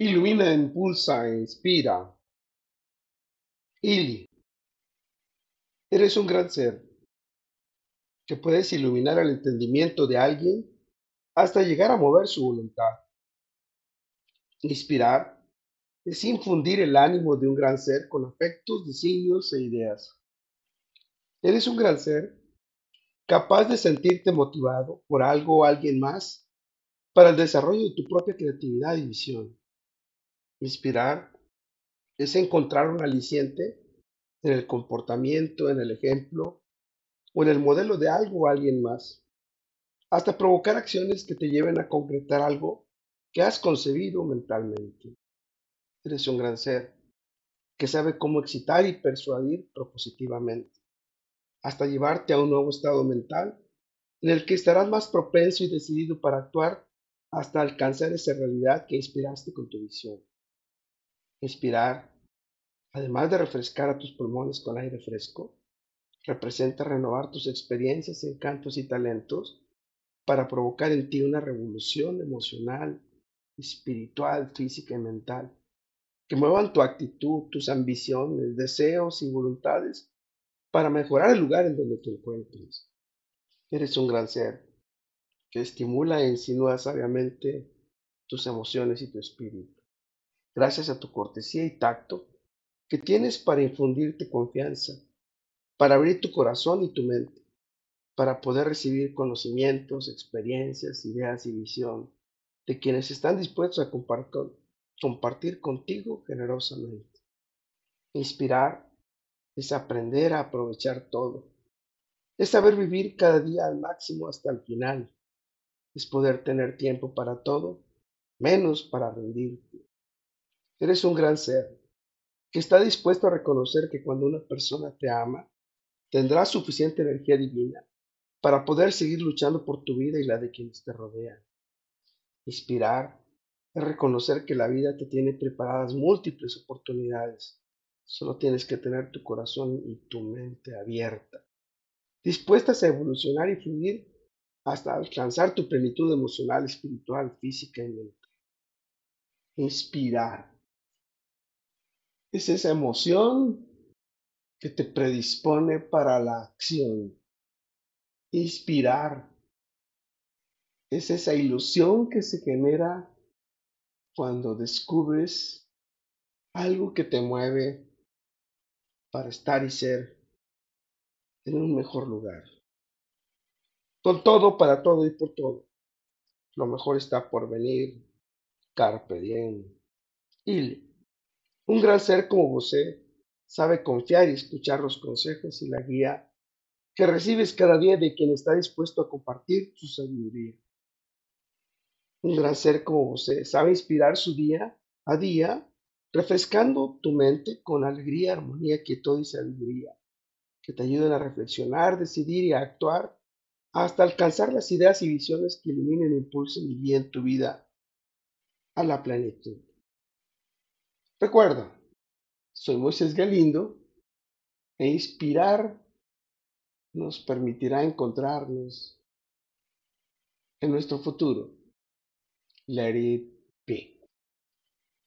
Ilumina, impulsa, inspira. Ili, eres un gran ser que puedes iluminar el entendimiento de alguien hasta llegar a mover su voluntad. Inspirar es infundir el ánimo de un gran ser con afectos, designios e ideas. Eres un gran ser capaz de sentirte motivado por algo o alguien más para el desarrollo de tu propia creatividad y visión. Inspirar es encontrar un aliciente en el comportamiento, en el ejemplo o en el modelo de algo o alguien más, hasta provocar acciones que te lleven a concretar algo que has concebido mentalmente. Eres un gran ser que sabe cómo excitar y persuadir propositivamente, hasta llevarte a un nuevo estado mental en el que estarás más propenso y decidido para actuar hasta alcanzar esa realidad que inspiraste con tu visión. Inspirar, además de refrescar a tus pulmones con aire fresco, representa renovar tus experiencias, encantos y talentos para provocar en ti una revolución emocional, espiritual, física y mental, que muevan tu actitud, tus ambiciones, deseos y voluntades para mejorar el lugar en donde te encuentres. Eres un gran ser que estimula e insinúa sabiamente tus emociones y tu espíritu gracias a tu cortesía y tacto que tienes para infundirte confianza, para abrir tu corazón y tu mente, para poder recibir conocimientos, experiencias, ideas y visión de quienes están dispuestos a compartir, contigo generosamente. Inspirar es aprender a aprovechar todo, es saber vivir cada día al máximo hasta el final, es poder tener tiempo para todo, menos para rendirte. Eres un gran ser que está dispuesto a reconocer que cuando una persona te ama, tendrá suficiente energía divina para poder seguir luchando por tu vida y la de quienes te rodean. Inspirar es reconocer que la vida te tiene preparadas múltiples oportunidades. Solo tienes que tener tu corazón y tu mente abierta, dispuestas a evolucionar y fluir hasta alcanzar tu plenitud emocional, espiritual, física y mental. Inspirar es esa emoción que te predispone para la acción. Inspirar es esa ilusión que se genera cuando descubres algo que te mueve para estar y ser en un mejor lugar. Con todo, para todo y por todo. Lo mejor está por venir. Carpe diem. Un gran ser como vos sabe confiar y escuchar los consejos y la guía que recibes cada día de quien está dispuesto a compartir su sabiduría. Un gran ser como vos sabe inspirar su día a día, refrescando tu mente con alegría, armonía, quietud y sabiduría, que te ayuden a reflexionar, decidir y a actuar hasta alcanzar las ideas y visiones que iluminen, impulsen y guíen tu vida a la plenitud. Recuerda, soy Moisés Galindo e inspirar nos permitirá encontrarnos en nuestro futuro. Let it.